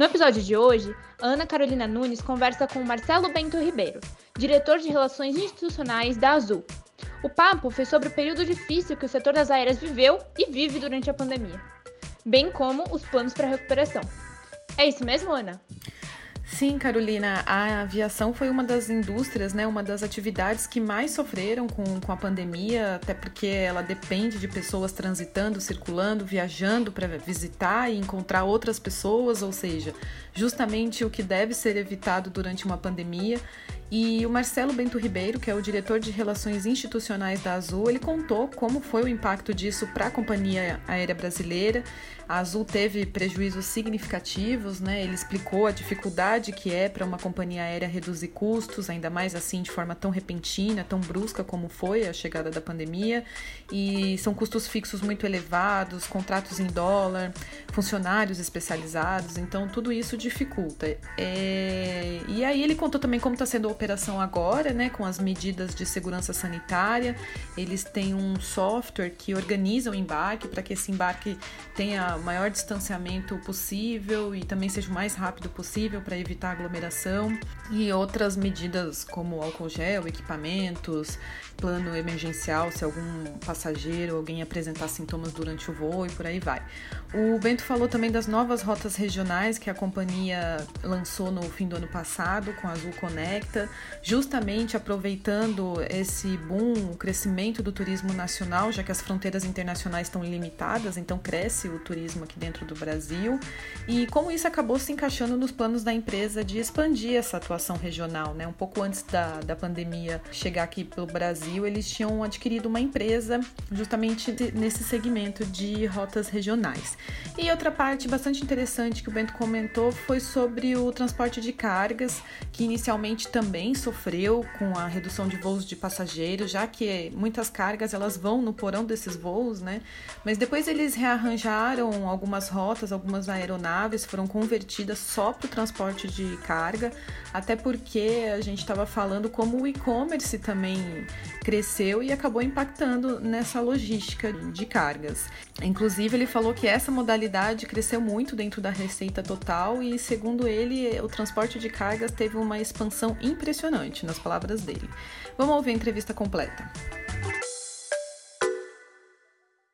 No episódio de hoje, Ana Carolina Nunes conversa com Marcelo Bento Ribeiro, diretor de Relações Institucionais da Azul. O papo foi sobre o período difícil que o setor das aéreas viveu e vive durante a pandemia, bem como os planos para a recuperação. É isso mesmo, Ana? Sim, Carolina, a aviação foi uma das indústrias, né, uma das atividades que mais sofreram com, com a pandemia, até porque ela depende de pessoas transitando, circulando, viajando para visitar e encontrar outras pessoas, ou seja, justamente o que deve ser evitado durante uma pandemia. E o Marcelo Bento Ribeiro, que é o diretor de Relações Institucionais da Azul, ele contou como foi o impacto disso para a companhia aérea brasileira. A Azul teve prejuízos significativos, né? Ele explicou a dificuldade que é para uma companhia aérea reduzir custos, ainda mais assim de forma tão repentina, tão brusca como foi a chegada da pandemia. E são custos fixos muito elevados, contratos em dólar, funcionários especializados, então tudo isso dificulta. É... E aí ele contou também como está sendo operação agora, né, com as medidas de segurança sanitária. Eles têm um software que organiza o embarque para que esse embarque tenha o maior distanciamento possível e também seja o mais rápido possível para evitar aglomeração. E outras medidas como álcool gel, equipamentos, plano emergencial se algum passageiro, alguém apresentar sintomas durante o voo e por aí vai. O Bento falou também das novas rotas regionais que a companhia lançou no fim do ano passado com a Azul Conecta, justamente aproveitando esse boom, o crescimento do turismo nacional, já que as fronteiras internacionais estão limitadas, então cresce o turismo aqui dentro do Brasil. E como isso acabou se encaixando nos planos da empresa de expandir essa atuação regional, né? Um pouco antes da, da pandemia chegar aqui pelo Brasil, eles tinham adquirido uma empresa justamente nesse segmento de rotas regionais. E outra parte bastante interessante que o Bento comentou foi sobre o transporte de cargas, que inicialmente também sofreu com a redução de voos de passageiros, já que muitas cargas elas vão no porão desses voos, né? Mas depois eles rearranjaram algumas rotas, algumas aeronaves foram convertidas só para o transporte de carga, até porque a gente estava falando como o e-commerce também cresceu e acabou impactando nessa logística de cargas. Inclusive, ele falou que essa modalidade cresceu muito dentro da receita total e, segundo ele, o transporte de cargas teve uma expansão impressionante, nas palavras dele. Vamos ouvir a entrevista completa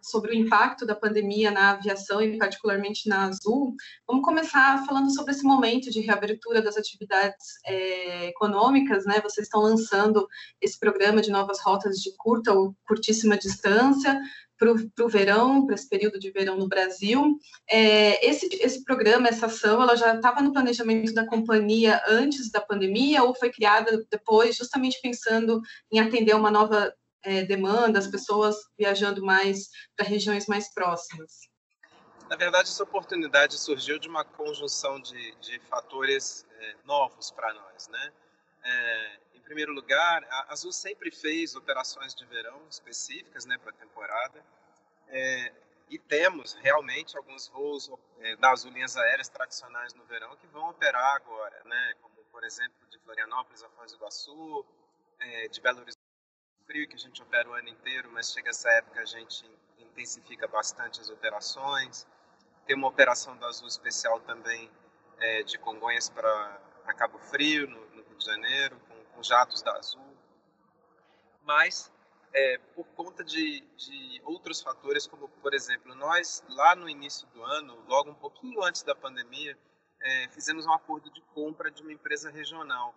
sobre o impacto da pandemia na aviação e particularmente na Azul. Vamos começar falando sobre esse momento de reabertura das atividades é, econômicas, né? Vocês estão lançando esse programa de novas rotas de curta ou curtíssima distância para o verão, para esse período de verão no Brasil. É, esse, esse programa, essa ação, ela já estava no planejamento da companhia antes da pandemia ou foi criada depois, justamente pensando em atender uma nova é, demanda, as pessoas viajando mais para regiões mais próximas? Na verdade, essa oportunidade surgiu de uma conjunção de, de fatores é, novos para nós, né? É, primeiro lugar, a Azul sempre fez operações de verão específicas, né, para a temporada, é, e temos realmente alguns voos é, das linhas aéreas tradicionais no verão que vão operar agora, né, como por exemplo de Florianópolis a Foz do Iguaçu, é, de Belo Horizonte frio que a gente opera o ano inteiro, mas chega essa época a gente intensifica bastante as operações. Tem uma operação da Azul especial também é, de Congonhas para Cabo Frio, no, no, Rio de Janeiro, com, jatos da Azul. Mas, é, por conta de, de outros fatores, como, por exemplo, nós, lá no início do ano, logo um pouquinho antes da pandemia, é, fizemos um acordo de compra de uma empresa regional.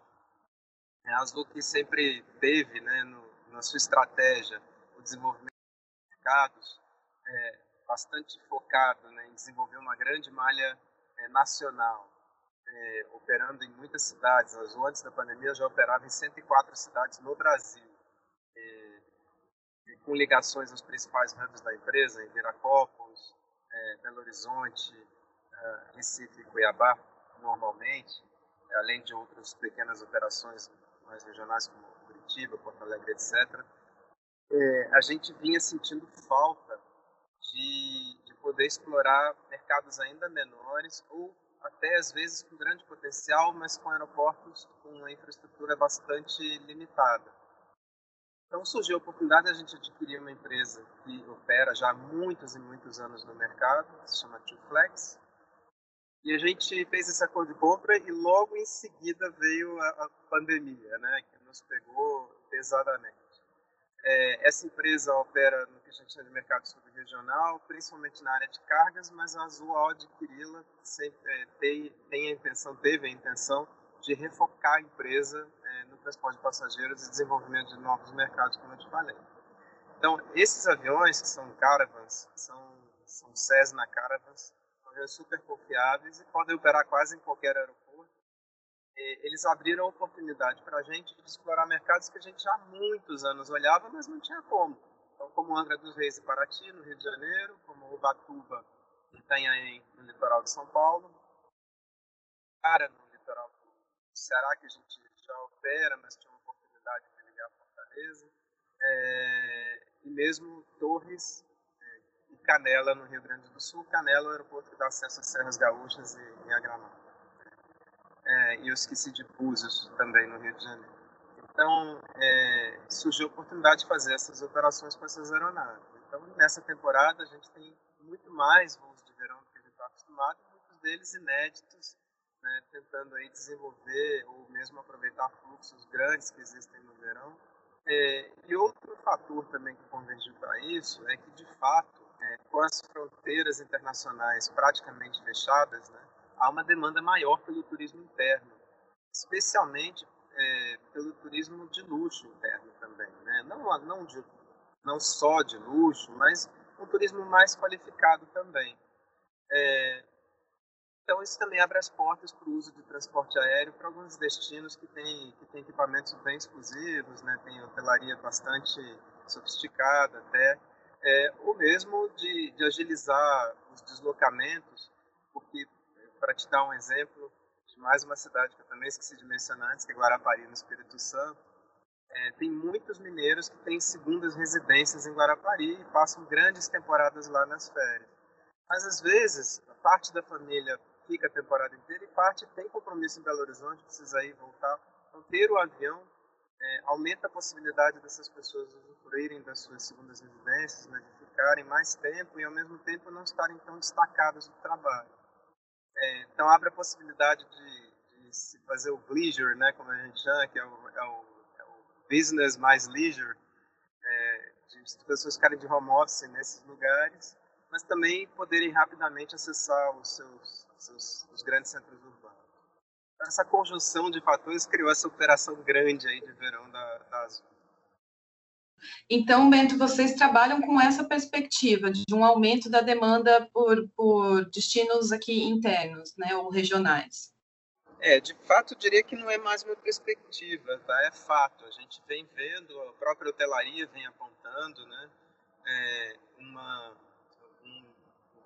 A Azul que sempre teve, né, no, na sua estratégia o desenvolvimento de mercados é, bastante focado né, em desenvolver uma grande malha é, nacional, é, operando em muitas cidades. Antes da pandemia já operava em 104 cidades no Brasil, é, com ligações aos principais hubs da empresa, em Viracopos, é, Belo Horizonte, uh, Recife e Cuiabá, normalmente, além de outras pequenas operações mais regionais como Curitiba, Porto Alegre, etc., é, a gente vinha sentindo falta de, de poder explorar mercados ainda menores ou até às vezes com grande potencial, mas com aeroportos com uma infraestrutura bastante limitada. Então surgiu a oportunidade de a gente adquirir uma empresa que opera já há muitos e muitos anos no mercado, que se chama Flex. E a gente fez esse acordo de compra e logo em seguida veio a, a pandemia, né, que nos pegou pesadamente. É, essa empresa opera no que a gente chama de mercado subregional, principalmente na área de cargas, mas a Azul, ao adquiri-la, é, tem, tem a intenção, teve a intenção de refocar a empresa é, no transporte de passageiros e desenvolvimento de novos mercados, como eu te falei. Então, esses aviões, que são Caravans, são, são Cessna Caravans, são aviões super confiáveis e podem operar quase em qualquer aeroporto. E eles abriram oportunidade para a gente de explorar mercados que a gente já há muitos anos olhava, mas não tinha como. Então, como Angra dos Reis e Paraty, no Rio de Janeiro, como Ubatuba e Itanhaém, no litoral de São Paulo, Cara, no litoral Ceará, que a gente já opera, mas tinha uma oportunidade de ligar a Fortaleza, é, e mesmo Torres é, e Canela, no Rio Grande do Sul. Canela é o aeroporto que dá acesso às Serras Gaúchas e, e a Gramado. E eu esqueci de Búzios também, no Rio de Janeiro. Então, é, surgiu a oportunidade de fazer essas operações com essas aeronaves. Então, nessa temporada, a gente tem muito mais voos de verão do que a gente está acostumado, muitos deles inéditos, né, tentando aí desenvolver ou mesmo aproveitar fluxos grandes que existem no verão. É, e outro fator também que convergiu para isso é que, de fato, é, com as fronteiras internacionais praticamente fechadas, né, há uma demanda maior pelo turismo interno, especialmente é, pelo turismo de luxo interno também. Né? Não, não, de, não só de luxo, mas um turismo mais qualificado também. É, então, isso também abre as portas para o uso de transporte aéreo para alguns destinos que têm que tem equipamentos bem exclusivos, né? tem hotelaria bastante sofisticada até, é, ou mesmo de, de agilizar os deslocamentos, porque, para te dar um exemplo de mais uma cidade que eu também esqueci de mencionar antes, que é Guarapari, no Espírito Santo, é, tem muitos mineiros que têm segundas residências em Guarapari e passam grandes temporadas lá nas férias. Mas às vezes, parte da família fica a temporada inteira e parte tem compromisso em Belo Horizonte, precisa ir voltar. Então, ter o avião é, aumenta a possibilidade dessas pessoas usufruírem das suas segundas residências, né, de ficarem mais tempo e, ao mesmo tempo, não estarem tão destacadas do trabalho. É, então, abre a possibilidade de, de, se fazer o leisure, né, como a gente chama, que é o, é o, é o business mais leisure, é, de as pessoas ficarem de home office nesses lugares, mas também poderem rapidamente acessar os seus os, os grandes centros urbanos. Essa conjunção de fatores criou essa operação grande aí de verão da, da Azul. Então, Bento, vocês trabalham com essa perspectiva de um aumento da demanda por, por destinos aqui internos, né, ou regionais. É, de fato, eu diria que não é mais uma perspectiva, tá? É fato. A gente vem vendo, a própria hotelaria vem apontando, né, é, uma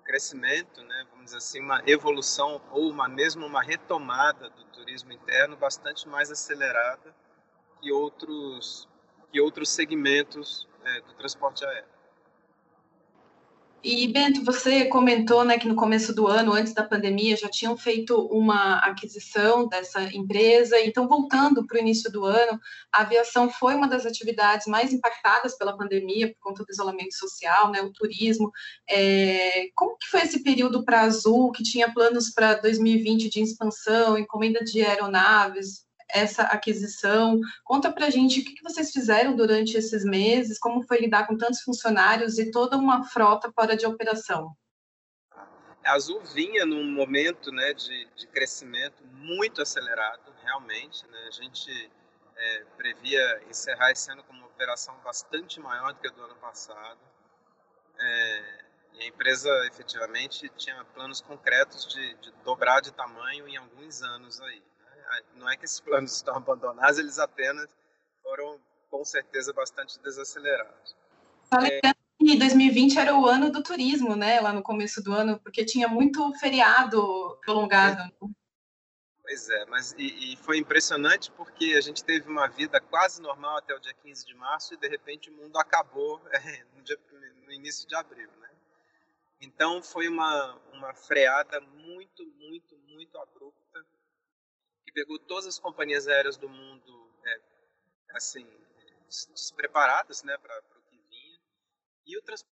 crescimento, né, vamos dizer assim, uma evolução ou uma mesmo uma retomada do turismo interno bastante mais acelerada que outros que outros segmentos é, do transporte aéreo. E Bento, você comentou né, que no começo do ano, antes da pandemia, já tinham feito uma aquisição dessa empresa. Então, voltando para o início do ano, a aviação foi uma das atividades mais impactadas pela pandemia por conta do isolamento social, né, o turismo. É, como que foi esse período para a Azul, que tinha planos para 2020 de expansão, encomenda de aeronaves, essa aquisição. Conta para a gente o que vocês fizeram durante esses meses, como foi lidar com tantos funcionários e toda uma frota fora de operação. A Azul vinha num momento né, de, de crescimento muito acelerado, realmente. Né? A gente é, previa encerrar esse ano com uma operação bastante maior do que a do ano passado. É, e a empresa efetivamente tinha planos concretos de, de dobrar de tamanho em alguns anos aí não é que esses planos estão abandonados, eles apenas foram, com certeza, bastante desacelerados. Só lembrando que que 2020 era o ano do turismo, né? Lá no começo do ano, porque tinha muito feriado prolongado. Pois é, mas e, e, foi impressionante porque a gente teve uma vida quase normal até o dia 15 de março e de repente o mundo acabou é, no, dia, no, início de abril, né? Então foi uma, uma freada muito, muito, muito abrupta pegou todas as companhias aéreas do mundo é, assim despreparadas, né, para o que vinha. E o transporte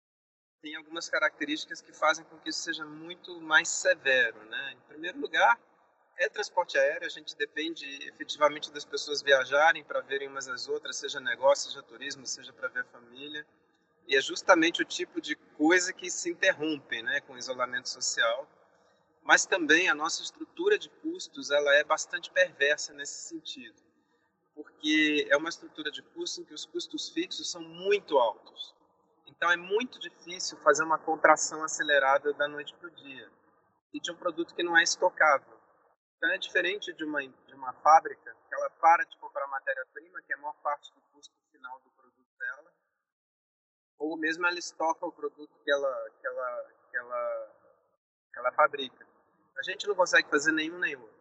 tem algumas características que fazem com que isso seja muito mais severo, né? Em primeiro lugar, é transporte aéreo, a gente depende efetivamente das pessoas viajarem para verem umas as outras, seja negócio, seja turismo, seja para ver a família. E é justamente o tipo de coisa que se interrompe né, com o isolamento social. Mas também a nossa estrutura de custos ela é bastante perversa nesse sentido, porque é uma estrutura de custos em que os custos fixos são muito altos. Então é muito difícil fazer uma contração acelerada da noite para o dia e de um produto que não é estocável. Então é diferente de uma, de uma fábrica, que ela para de comprar matéria-prima, que é a maior parte do custo final do produto dela, ou mesmo ela estoca o produto que ela, que ela, que ela, que ela fabrica. A gente não consegue fazer nenhum nem outro.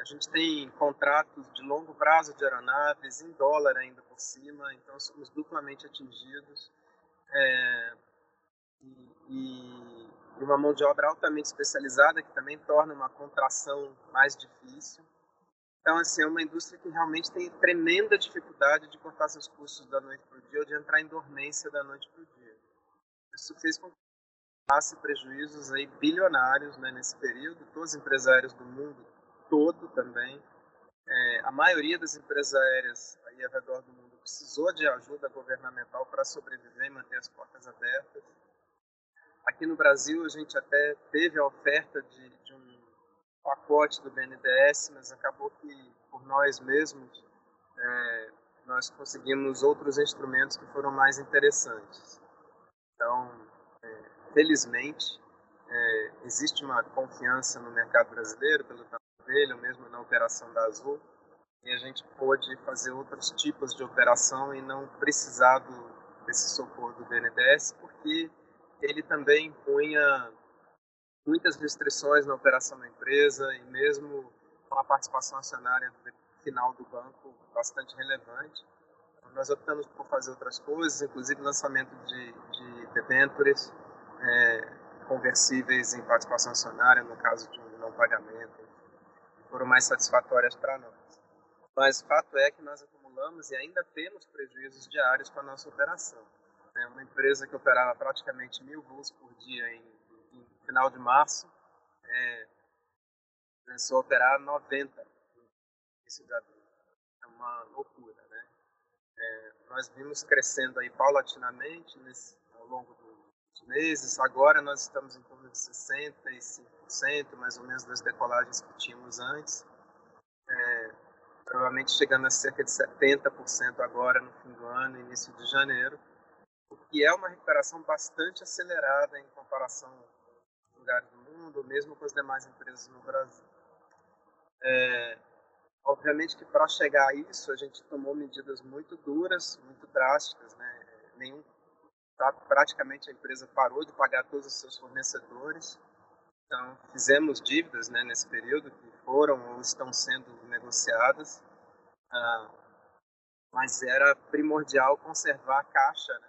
A gente tem contratos de longo prazo de aeronaves, em dólar ainda por cima, então somos duplamente atingidos. É, e, e uma mão de obra altamente especializada, que também torna uma contração mais difícil. Então, assim, é uma indústria que realmente tem tremenda dificuldade de cortar seus custos da noite para o dia ou de entrar em dormência da noite para o dia. Isso fez com que passe prejuízos aí bilionários né, nesse período, todos os empresários do mundo todo também. É, a maioria das empresas aéreas aí ao redor do mundo precisou de ajuda governamental para sobreviver e manter as portas abertas. Aqui no Brasil, a gente até teve a oferta de, de um pacote do BNDES, mas acabou que, por nós mesmos, é, nós conseguimos outros instrumentos que foram mais interessantes. Felizmente, é, existe uma confiança no mercado brasileiro pelo tamanho dele, ou mesmo na operação da Azul, e a gente pôde fazer outros tipos de operação e não precisar do, desse socorro do BNDES, porque ele também punha muitas restrições na operação da empresa e mesmo com a participação acionária final do banco bastante relevante. Nós optamos por fazer outras coisas, inclusive lançamento de, de debentures é, conversíveis em participação acionária, no caso de um não pagamento, foram mais satisfatórias para nós. Mas fato é que nós acumulamos e ainda temos prejuízos diários com a nossa operação né, uma empresa que operava praticamente mil voos por dia em, em final de março, é, começou a operar 90 no início de abril. É uma loucura, né? É, nós vimos crescendo aí paulatinamente nesse, ao longo meses. Agora nós estamos em torno de 65%, mais ou menos, das decolagens que tínhamos antes. É, provavelmente chegando a cerca de 70% agora no fim do ano, início de janeiro o que é uma recuperação bastante acelerada em comparação com lugares do mundo, mesmo com as demais empresas no Brasil. É, obviamente que para chegar a isso, a gente tomou medidas muito duras, muito drásticas, né? Nenhum, praticamente a empresa parou de pagar todos os seus fornecedores. Então, fizemos dívidas né, nesse período que foram ou estão sendo negociadas, ah, mas era primordial conservar a caixa né,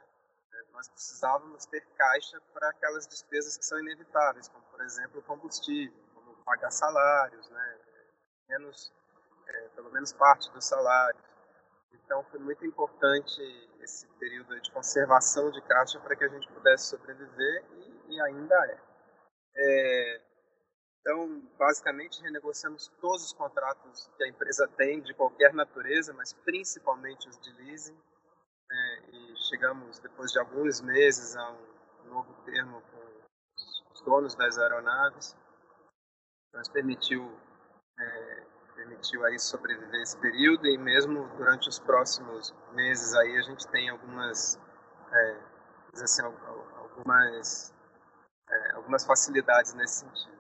nós precisávamos ter caixa para aquelas despesas que são inevitáveis, como, por exemplo, combustível, como pagar salários, né? menos, é, pelo menos parte dos salários. Então, foi muito importante esse período de conservação de caixa para que a gente pudesse sobreviver e, e ainda é. é. Então, basicamente, renegociamos todos os contratos que a empresa tem, de qualquer natureza, mas principalmente os de leasing é, e chegamos, depois de alguns meses, a um novo termo com os donos das aeronaves. Nos permitiu, permitiu aí sobreviver esse período e mesmo durante os próximos meses aí a gente tem algumas, é, assim, algumas, é, algumas facilidades nesse sentido.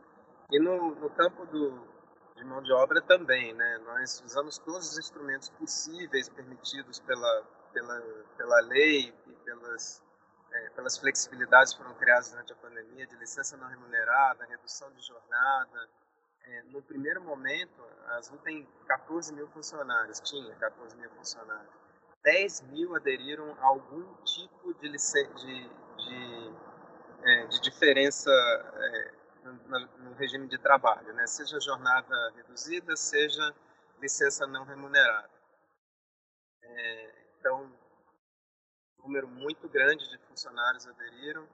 E no, no campo do, de mão de obra também, né? Nós usamos todos os instrumentos possíveis permitidos pela pela, pela lei e pelas, é, pelas flexibilidades que foram criadas durante a pandemia, de licença não remunerada, redução de jornada. É, no primeiro momento, a Azul tem 14 mil funcionários, tinha 14 mil funcionários. 10 mil aderiram a algum tipo de, de, de, é, de diferença é, no, no, regime de trabalho, né? seja jornada reduzida, seja licença não remunerada. É, então, um número muito grande de funcionários aderiram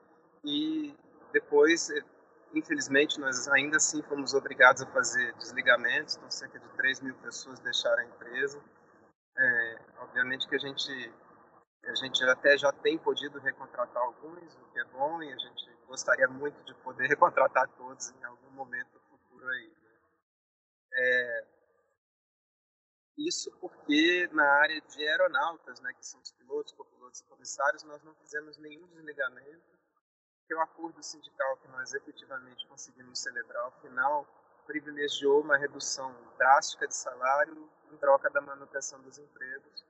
e depois, infelizmente, nós ainda assim fomos obrigados a fazer desligamentos, então cerca de 3 mil pessoas deixaram a empresa. É, obviamente que a gente a gente até já tem podido recontratar alguns, o que é bom, e a gente gostaria muito de poder recontratar todos em algum momento futuro aí. Né? É, isso porque na área de aeronautas, né, que são os pilotos, copilotos e comissários, nós não fizemos nenhum desligamento, que o acordo sindical que nós efetivamente conseguimos celebrar ao final privilegiou uma redução drástica de salário em troca da manutenção dos empregos.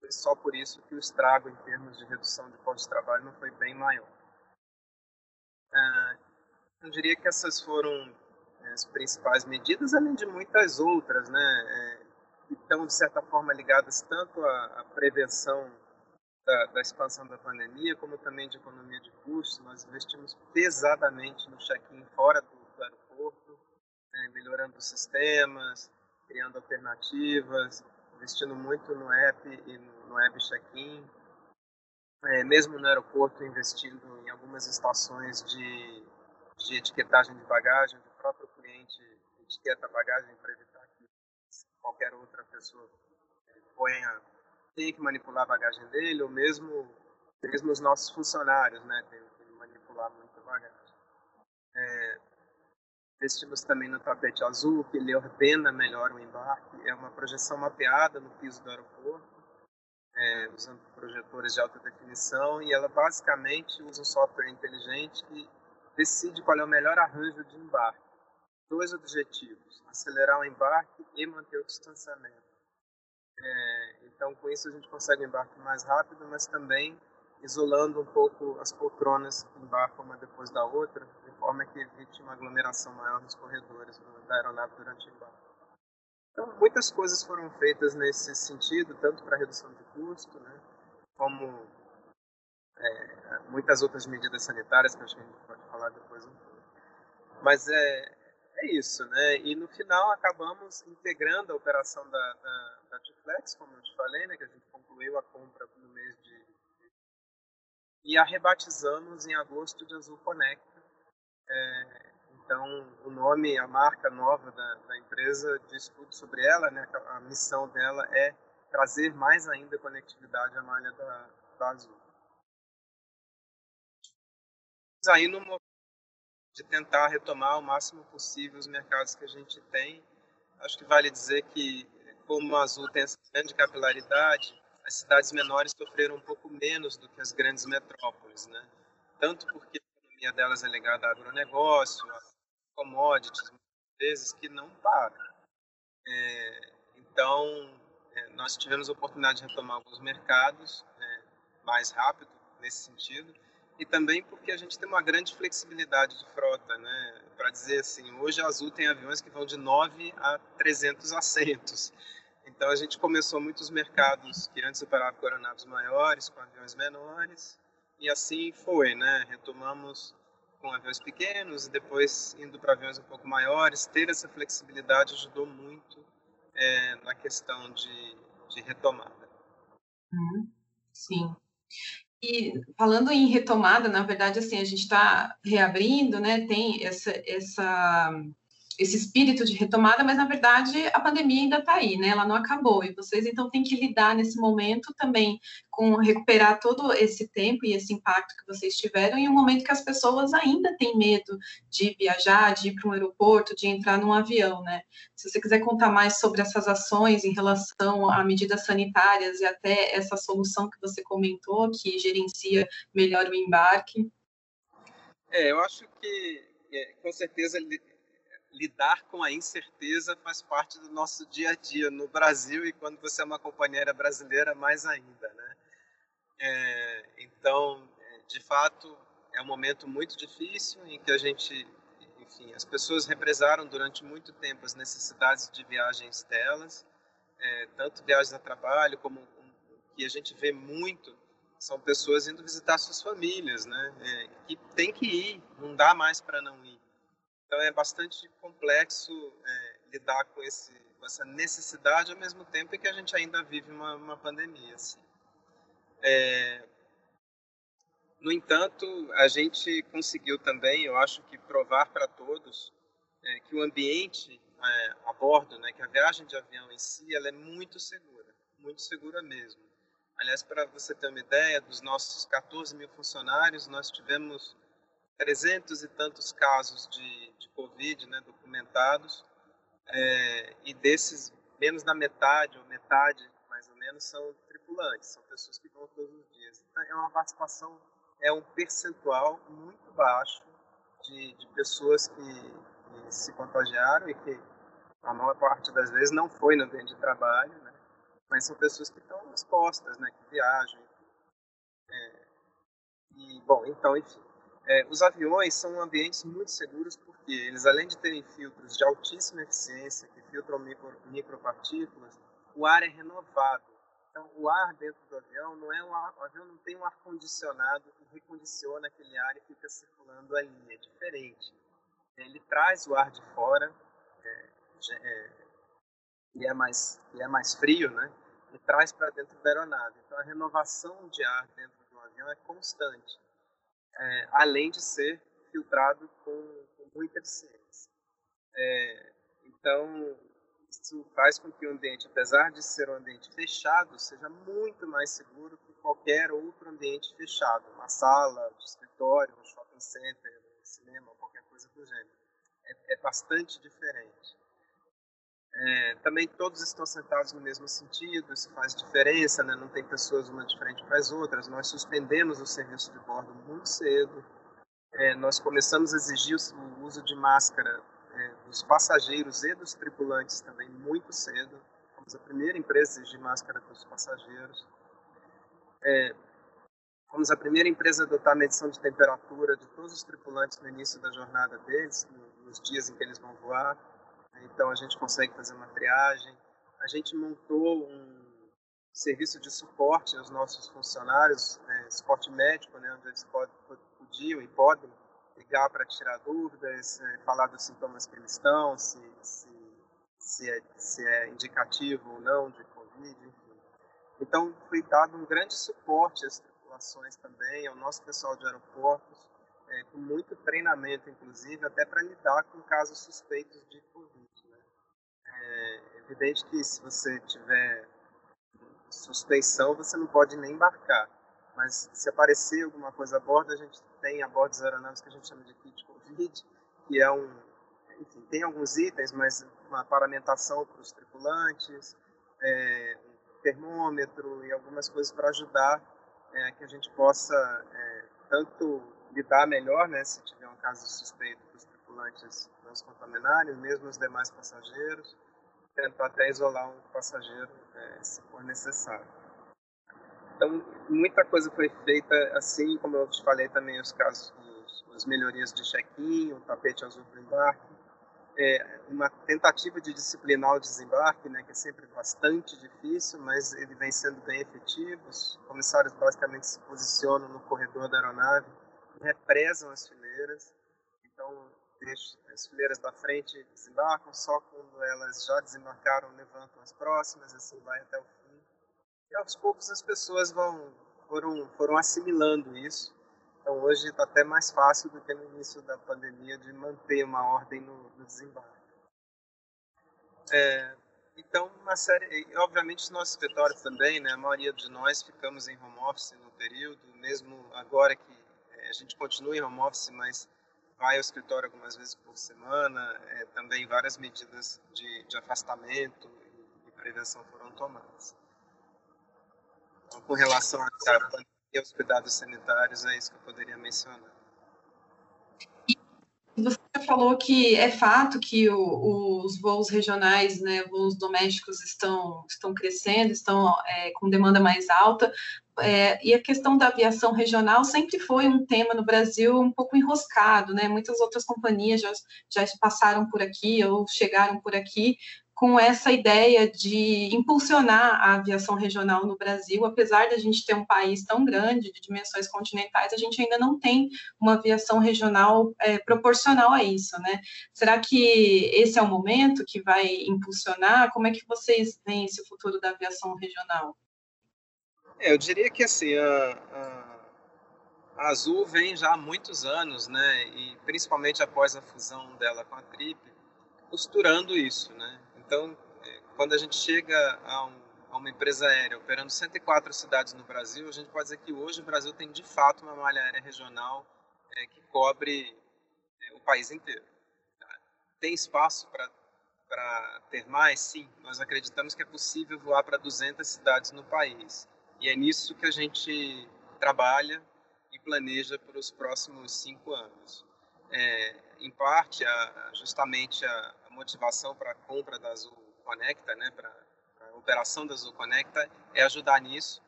Foi só por isso que o estrago em termos de redução de postos de trabalho não foi bem maior. Ah, eu diria que essas foram as principais medidas, além de muitas outras, né? É, que estão, de certa forma, ligadas tanto à, à prevenção da, da, expansão da pandemia, como também de economia de custos. Nós investimos pesadamente no check-in fora do, do aeroporto, né, melhorando os sistemas, criando alternativas, investindo muito no app e no web check-in. É, mesmo no aeroporto, investindo em algumas estações de, de etiquetagem de bagagem, o próprio cliente etiqueta a bagagem para evitar qualquer outra pessoa ponha, tem que manipular a bagagem dele, ou mesmo, mesmo os nossos funcionários, né, tem que manipular muito a bagagem. É, investimos também no tapete azul, que ele ordena melhor o embarque, é uma projeção mapeada no piso do aeroporto, é, usando projetores de alta definição, e ela basicamente usa um software inteligente que decide qual é o melhor arranjo de embarque dois objetivos: acelerar o embarque e manter o distanciamento. É, então, com isso, a gente consegue embarque mais rápido, mas também isolando um pouco as poltronas que embarcam uma depois da outra, de forma que evite uma aglomeração maior nos corredores da aeronave durante o embarque. Então, muitas coisas foram feitas nesse sentido, tanto para redução de custo, né, como é, muitas outras medidas sanitárias, que acho que a gente pode falar depois. Mas é, é isso, né? E no final acabamos integrando a operação da, da, da Tiflex, como eu te falei, né? Que a gente concluiu a compra no mês de... E a rebatizamos em agosto de Azul Conecta. É, então, o nome, a marca nova da, da empresa diz tudo sobre ela, né? A missão dela é trazer mais ainda conectividade à malha da, da Azul. Aí, no de tentar retomar o máximo possível os mercados que a gente tem. Acho que vale dizer que, como a Azul tem essa grande capilaridade, as cidades menores sofreram um pouco menos do que as grandes metrópoles, né? Tanto porque a economia delas é ligada ao agronegócio, a commodities, muitas vezes, que não param. É, então, é, nós tivemos a oportunidade de retomar alguns mercados é, mais rápido nesse sentido, e também porque a gente tem uma grande flexibilidade de frota, né? Para dizer assim, hoje a Azul tem aviões que vão de 9 a 300 assentos. Então a gente começou muitos mercados que antes operavam com aeronaves maiores, com aviões menores, e assim foi, né? Retomamos com aviões pequenos e depois indo para aviões um pouco maiores. Ter essa flexibilidade ajudou muito é, na questão de, de retomada. Uhum. Sim. E falando em retomada, na verdade, assim, a gente está reabrindo, né? Tem essa, essa esse espírito de retomada, mas na verdade a pandemia ainda está aí, né? Ela não acabou e vocês então têm que lidar nesse momento também com recuperar todo esse tempo e esse impacto que vocês tiveram em um momento que as pessoas ainda têm medo de viajar, de ir para um aeroporto, de entrar num avião, né? Se você quiser contar mais sobre essas ações em relação a medidas sanitárias e até essa solução que você comentou, que gerencia melhor o embarque. É, eu acho que é, com certeza lidar com a incerteza faz parte do nosso dia a dia no Brasil e quando você é uma companheira brasileira mais ainda, né? É, então de fato, é um momento muito difícil em que a gente, enfim, as pessoas represaram durante muito tempo as necessidades de viagens delas, é, tanto viagens a trabalho como um, que a gente vê muito são pessoas indo visitar suas famílias, né? É, que tem que ir, não dá mais para não ir. Então é bastante complexo é, lidar com, esse, com essa necessidade ao mesmo tempo em que a gente ainda vive uma, uma pandemia. Assim. É, no entanto, a gente conseguiu também, eu acho que provar para todos é, que o ambiente é, a bordo, né, que a viagem de avião em si, ela é muito segura, muito segura mesmo. Aliás, para você ter uma ideia, dos nossos 14 mil funcionários, nós tivemos 300 e tantos casos de, de Covid né, documentados, é, e desses, menos da metade, ou metade mais ou menos, são tripulantes, são pessoas que vão todos os dias. Então, é uma participação, é um percentual muito baixo de, de pessoas que, que, se contagiaram e que a maior parte das vezes não foi no ambiente de trabalho, né? mas são pessoas que estão expostas, né? que viajam. É, e, bom, então, enfim, é, os aviões são ambientes muito seguros porque eles, além de terem filtros de altíssima eficiência que filtram micro, micropartículas, o ar é renovado. Então, o ar dentro do avião não é um ar, o avião não tem um ar condicionado que recondiciona aquele ar e fica circulando ali, é diferente. Ele traz o ar de fora, é, é, e é mais e é mais frio, né? E traz para dentro da aeronave. Então, a renovação de ar dentro do avião é constante, é, além de ser filtrado com, com muita eficiência. É, então, isso faz com que o ambiente, apesar de ser um ambiente fechado, seja muito mais seguro que qualquer outro ambiente fechado, uma sala de escritório, um shopping center, um cinema, qualquer coisa do gênero. É, é bastante diferente. É, também todos estão sentados no mesmo sentido, isso faz diferença, né? não tem pessoas uma diferente para as outras. Nós suspendemos o serviço de bordo muito cedo, é, nós começamos a exigir o uso de máscara é, dos passageiros e dos tripulantes também muito cedo. Fomos a primeira empresa a exigir máscara dos passageiros. É, fomos a primeira empresa a adotar a medição de temperatura de todos os tripulantes no início da jornada deles, nos dias em que eles vão voar. Então a gente consegue fazer uma triagem. A gente montou um serviço de suporte aos nossos funcionários, é, suporte médico, né, onde eles podem, podiam e podem ligar para tirar dúvidas, é, falar dos sintomas que eles estão, se, se, se, é, se é indicativo ou não de Covid, enfim. Então, foi dado um grande suporte às tripulações também, ao nosso pessoal de aeroportos, é, com muito treinamento, inclusive, até para lidar com casos suspeitos de Covid. Evidente que se você tiver suspeição, você não pode nem embarcar. Mas se aparecer alguma coisa a bordo, a gente tem a bordo das aeronaves que a gente chama de kit COVID, que é um, enfim, tem alguns itens, mas uma paramentação para os tripulantes, é, um termômetro e algumas coisas para ajudar é, que a gente possa é, tanto lidar melhor, né, se tiver um caso suspeito para os tripulantes não se contaminarem, mesmo os demais passageiros, tentar até isolar um passageiro é, se for necessário. Então, muita coisa foi feita assim, como eu te falei também, os casos, os, as melhorias de check-in, o tapete azul para embarque, é, uma tentativa de disciplinar o desembarque, né, que é sempre bastante difícil, mas ele vem sendo bem efetivo. Os comissários basicamente se posicionam no corredor da aeronave, represam as fileiras, as fileiras da frente desembarcam, só quando elas já desembarcaram levantam as próximas, assim vai até o fim e aos poucos as pessoas vão foram foram assimilando isso. Então hoje está até mais fácil do que no início da pandemia de manter uma ordem no, no desembarque. É, então, uma série, e, obviamente nosso escritório também, né, a maioria de nós ficamos em home office no período, mesmo agora que é, a gente continua em home office, mas vai ao escritório algumas vezes por semana, é, também várias medidas de, de afastamento e, prevenção foram tomadas. Então, com relação à pandemia e aos cuidados sanitários, é isso que eu poderia mencionar. Você falou que é fato que o, os voos regionais, né, voos domésticos estão, estão crescendo, estão é, com demanda mais alta, é, e a questão da aviação regional sempre foi um tema no Brasil um pouco enroscado, né? Muitas outras companhias já, já passaram por aqui ou chegaram por aqui, com essa ideia de impulsionar a aviação regional no Brasil, apesar de a gente ter um país tão grande, de dimensões continentais, a gente ainda não tem uma aviação regional é, proporcional a isso, né? Será que esse é o momento que vai impulsionar? Como é que vocês veem esse futuro da aviação regional? É, eu diria que assim, a, a, a, Azul vem já há muitos anos, né? E principalmente após a fusão dela com a Trip, costurando isso, né? Então, é, quando a gente chega a, um, a, uma empresa aérea operando 104 cidades no Brasil, a gente pode dizer que hoje o Brasil tem de fato uma malha aérea regional é, que cobre é, o país inteiro. Tem espaço para ter mais? Sim, nós acreditamos que é possível voar para 200 cidades no país. E é nisso que a gente trabalha e planeja para os próximos cinco anos. É, em parte, a, justamente a, motivação para a compra da Azul Conecta, né, para a operação da Azul Conecta, é ajudar nisso,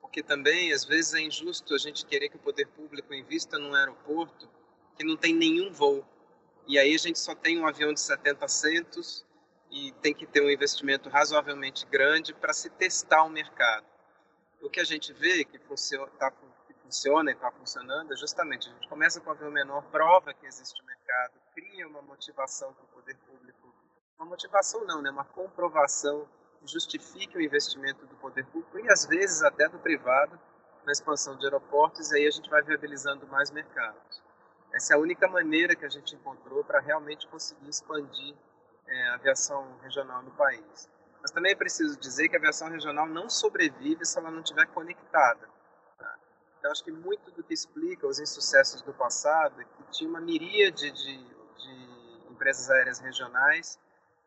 porque também às vezes é injusto a gente querer que o poder público invista num aeroporto que não tem nenhum voo. E aí a gente só tem um avião de 70 assentos e tem que ter um investimento razoavelmente grande para se testar o mercado. O que a gente vê que tá, que funciona e está funcionando é justamente a gente começa com um avião menor, prova que existe o mercado, cria uma motivação para o poder público, uma motivação não, né, uma comprovação que justifique o investimento do poder público e às vezes até do privado na expansão de aeroportos e aí a gente vai viabilizando mais mercados. Essa é a única maneira que a gente encontrou para realmente conseguir expandir é, a aviação regional no país. Mas também é preciso dizer que a aviação regional não sobrevive se ela não estiver conectada. Então, acho que muito do que explica os insucessos do passado é que tinha uma miríade de de empresas aéreas regionais,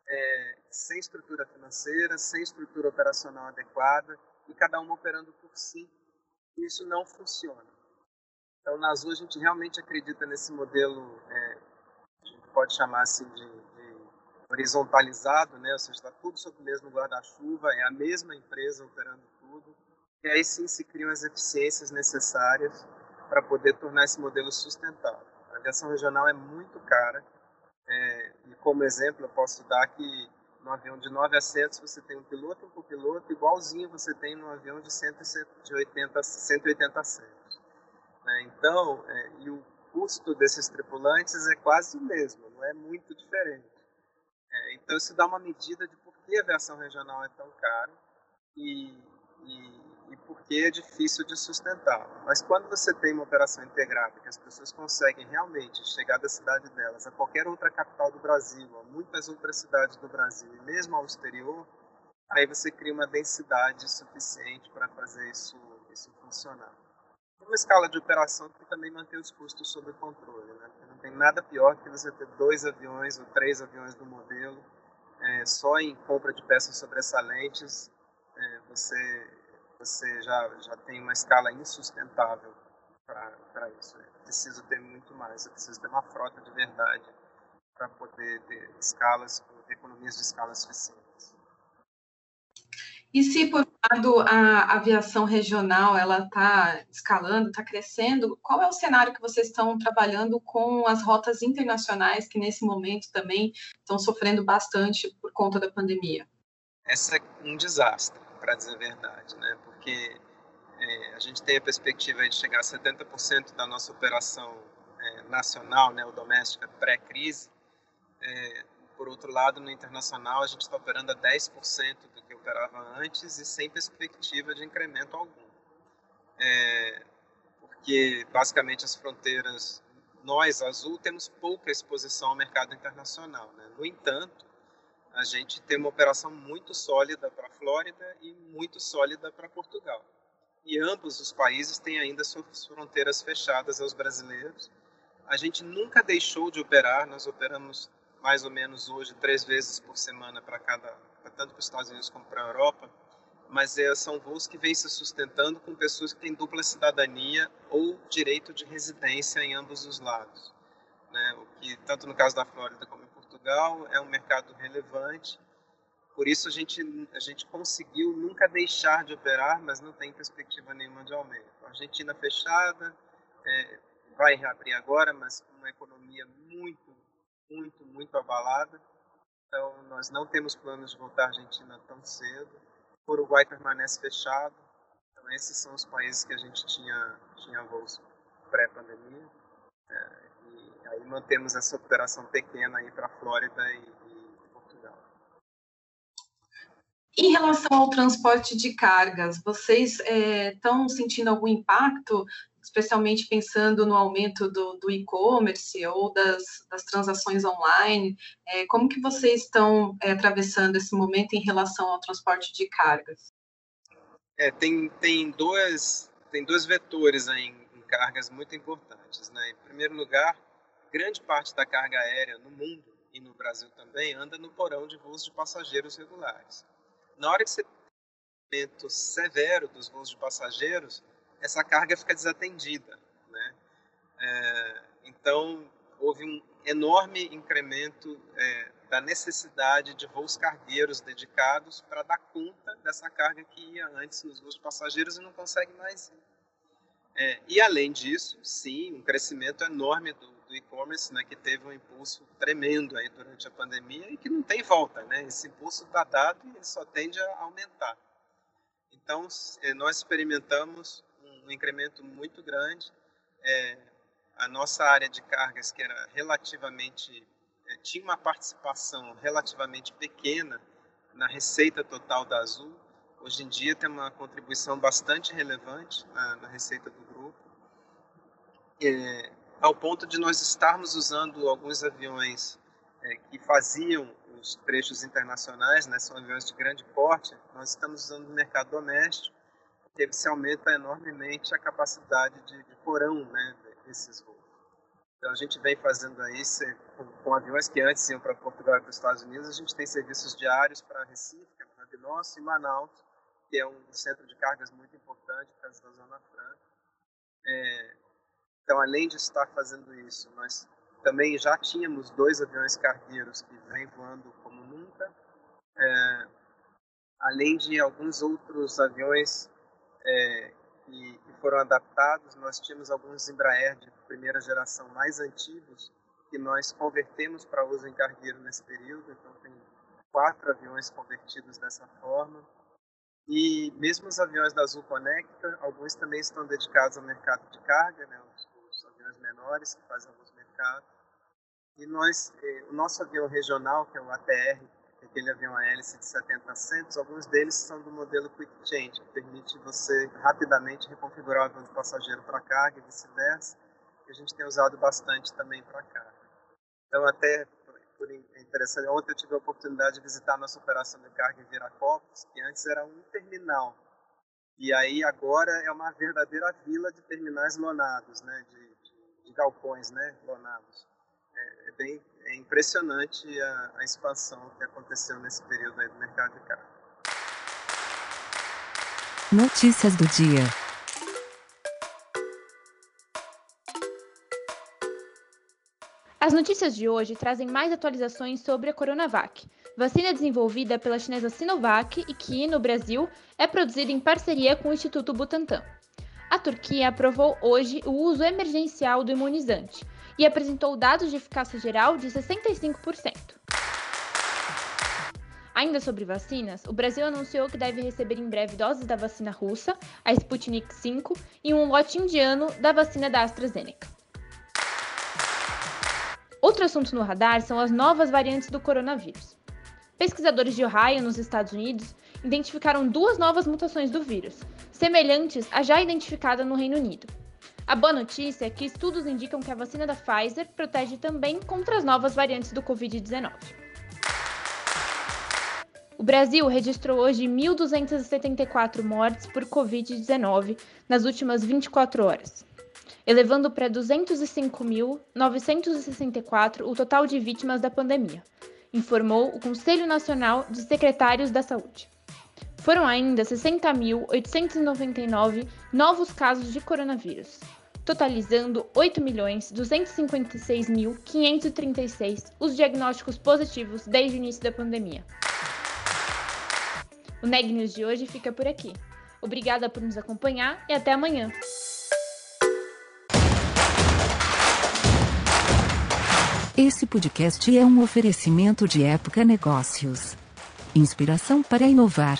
é, sem estrutura financeira, sem estrutura operacional adequada e cada uma operando por si. E isso não funciona. Então, na Azul, a gente realmente acredita nesse modelo, é, a gente pode chamar assim de, de horizontalizado, né? ou seja, está tudo sob o mesmo guarda-chuva, é a mesma empresa operando tudo, e aí sim se criam as eficiências necessárias para poder tornar esse modelo sustentável aviação regional é muito cara. É, e como exemplo, eu posso dar que no avião de 9 assentos você tem um piloto e um copiloto, igualzinho você tem no avião de 180, 180 assentos. Né? Então, é, e o custo desses tripulantes é quase o mesmo, não é muito diferente. É, então, isso dá uma medida de por que a aviação regional é tão cara e, e e porque é difícil de sustentar. Mas quando você tem uma operação integrada, que as pessoas conseguem realmente chegar da cidade delas a qualquer outra capital do Brasil, a muitas outras cidades do Brasil e mesmo ao exterior, aí você cria uma densidade suficiente para fazer isso, isso funcionar. Uma escala de operação que também mantém os custos sob controle, né? Não tem nada pior que você ter dois aviões ou três aviões do modelo, é, só em compra de peças sobressalentes, é, você você já, já tem uma escala insustentável para isso. É preciso ter muito mais, é preciso ter uma frota de verdade para poder ter escalas, economias de escala suficientes. E se, por um lado, a aviação regional ela está escalando, está crescendo, qual é o cenário que vocês estão trabalhando com as rotas internacionais que, nesse momento, também estão sofrendo bastante por conta da pandemia? Essa é um desastre, para dizer a verdade, né? porque é, a gente tem a perspectiva de chegar a 70% da nossa operação é, nacional, né, ou doméstica, pré-crise. É, por outro lado, no internacional, a gente está operando a 10% do que operava antes e sem perspectiva de incremento algum. É, porque, basicamente, as fronteiras, nós, Azul, temos pouca exposição ao mercado internacional. Né? No entanto, a gente tem uma operação muito sólida para a Flórida e muito sólida para Portugal. E ambos os países têm ainda suas fronteiras fechadas aos brasileiros. A gente nunca deixou de operar, nós operamos mais ou menos hoje três vezes por semana para cada, tanto para os Estados Unidos como para a Europa, mas é, são voos que vêm se sustentando com pessoas que têm dupla cidadania ou direito de residência em ambos os lados. né? o que, tanto no caso da Flórida como Portugal, é um mercado relevante. Por isso a gente, a gente conseguiu nunca deixar de operar, mas não tem perspectiva nenhuma de aumento. A Argentina fechada, é, vai reabrir agora, mas com uma economia muito, muito, muito abalada. Então, nós não temos planos de voltar à Argentina tão cedo. O Uruguai permanece fechado. Então, esses são os países que a gente tinha, tinha voos pré-pandemia. É, aí mantemos essa operação pequena aí para a Flórida e, e Portugal. Em relação ao transporte de cargas, vocês estão é, sentindo algum impacto especialmente pensando no aumento do, do e-commerce ou das, das, transações online. É, como que vocês estão é, atravessando esse momento em relação ao transporte de cargas? É, tem, tem, dois, tem dois vetores aí em, em cargas muito importantes. Né? Em primeiro lugar, grande parte da carga aérea no mundo e no Brasil também anda no porão de voos de passageiros regulares. Na hora que você tem um aumento severo dos voos de passageiros, essa carga fica desatendida. Né? É, então, houve um enorme incremento é, da necessidade de voos cargueiros dedicados para dar conta dessa carga que ia antes nos voos passageiros e não consegue mais ir. É, e além disso, sim, um crescimento enorme do, do e-commerce, né, que teve um impulso tremendo aí durante a pandemia e que não tem volta, né? Esse impulso está dado e só tende a aumentar. Então, é, nós experimentamos um incremento muito grande. É, a nossa área de cargas, que era relativamente, é, tinha uma participação relativamente pequena na receita total da Azul, hoje em dia tem uma contribuição bastante relevante na, na receita do grupo, é, ao ponto de nós estarmos usando alguns aviões é, que faziam os trechos internacionais, né, são aviões de grande porte, nós estamos usando no mercado doméstico que se aumenta enormemente a capacidade de, de porão né, desses voos. Então a gente vem fazendo aí com, com aviões que antes iam para Portugal e para os Estados Unidos, a gente tem serviços diários para Recife, que é nosso, e Manaus, que é um centro de cargas muito importante para a Zona Franca. Então, além de estar fazendo isso, nós também já tínhamos dois aviões cargueiros que vêm voando como nunca, é, além de alguns outros aviões é, que, que, foram adaptados. Nós tínhamos alguns Embraer de primeira geração mais antigos que nós convertemos para uso em cargueiro nesse período. Então tem quatro aviões convertidos dessa forma. E mesmo os aviões da Azul Conecta, alguns também estão dedicados ao mercado de carga, né, os, menores que fazem alguns mercados. E nós, eh, o nosso avião regional, que é o ATR aquele avião a hélice de 70 assentos, alguns deles são do modelo Quick Change, que permite você rapidamente reconfigurar o avião de passageiro para carga e vice-versa, que a gente tem usado bastante também para carga. Então, até por interessante, ontem eu tive a oportunidade de visitar nossa operação de carga em Viracopos, que antes era um terminal, e aí agora é uma verdadeira vila de terminais lonados, né, de, de, galpões né, lonados. É, é bem é impressionante a, a, expansão que aconteceu nesse período aí do mercado de carne. Notícias do dia. As notícias de hoje trazem mais atualizações sobre a Coronavac, vacina desenvolvida pela chinesa Sinovac e que, no Brasil, é produzida em parceria com o Instituto Butantan. A Turquia aprovou hoje o uso emergencial do imunizante, e apresentou dados de eficácia geral de 65%. Ainda sobre vacinas, o Brasil anunciou que deve receber em breve doses da vacina russa, a Sputnik V, e um lote indiano da vacina da AstraZeneca. Outro assunto no radar são as novas variantes do coronavírus. Pesquisadores de Ohio, nos Estados Unidos, identificaram duas novas mutações do vírus, semelhantes à já identificada no Reino Unido. A boa notícia é que estudos indicam que a vacina da Pfizer protege também contra as novas variantes do Covid-19. O Brasil registrou hoje 1.274 mortes por Covid-19 nas últimas 24 horas, elevando para 205.964 o total de vítimas da pandemia, informou o Conselho Nacional de Secretários da Saúde. Foram ainda 60.899 novos casos de coronavírus, totalizando 8.256.536 os diagnósticos positivos desde o início da pandemia. O Neg News de hoje fica por aqui. Obrigada por nos acompanhar e até amanhã. Esse podcast é um oferecimento de Época Negócios. Inspiração para inovar.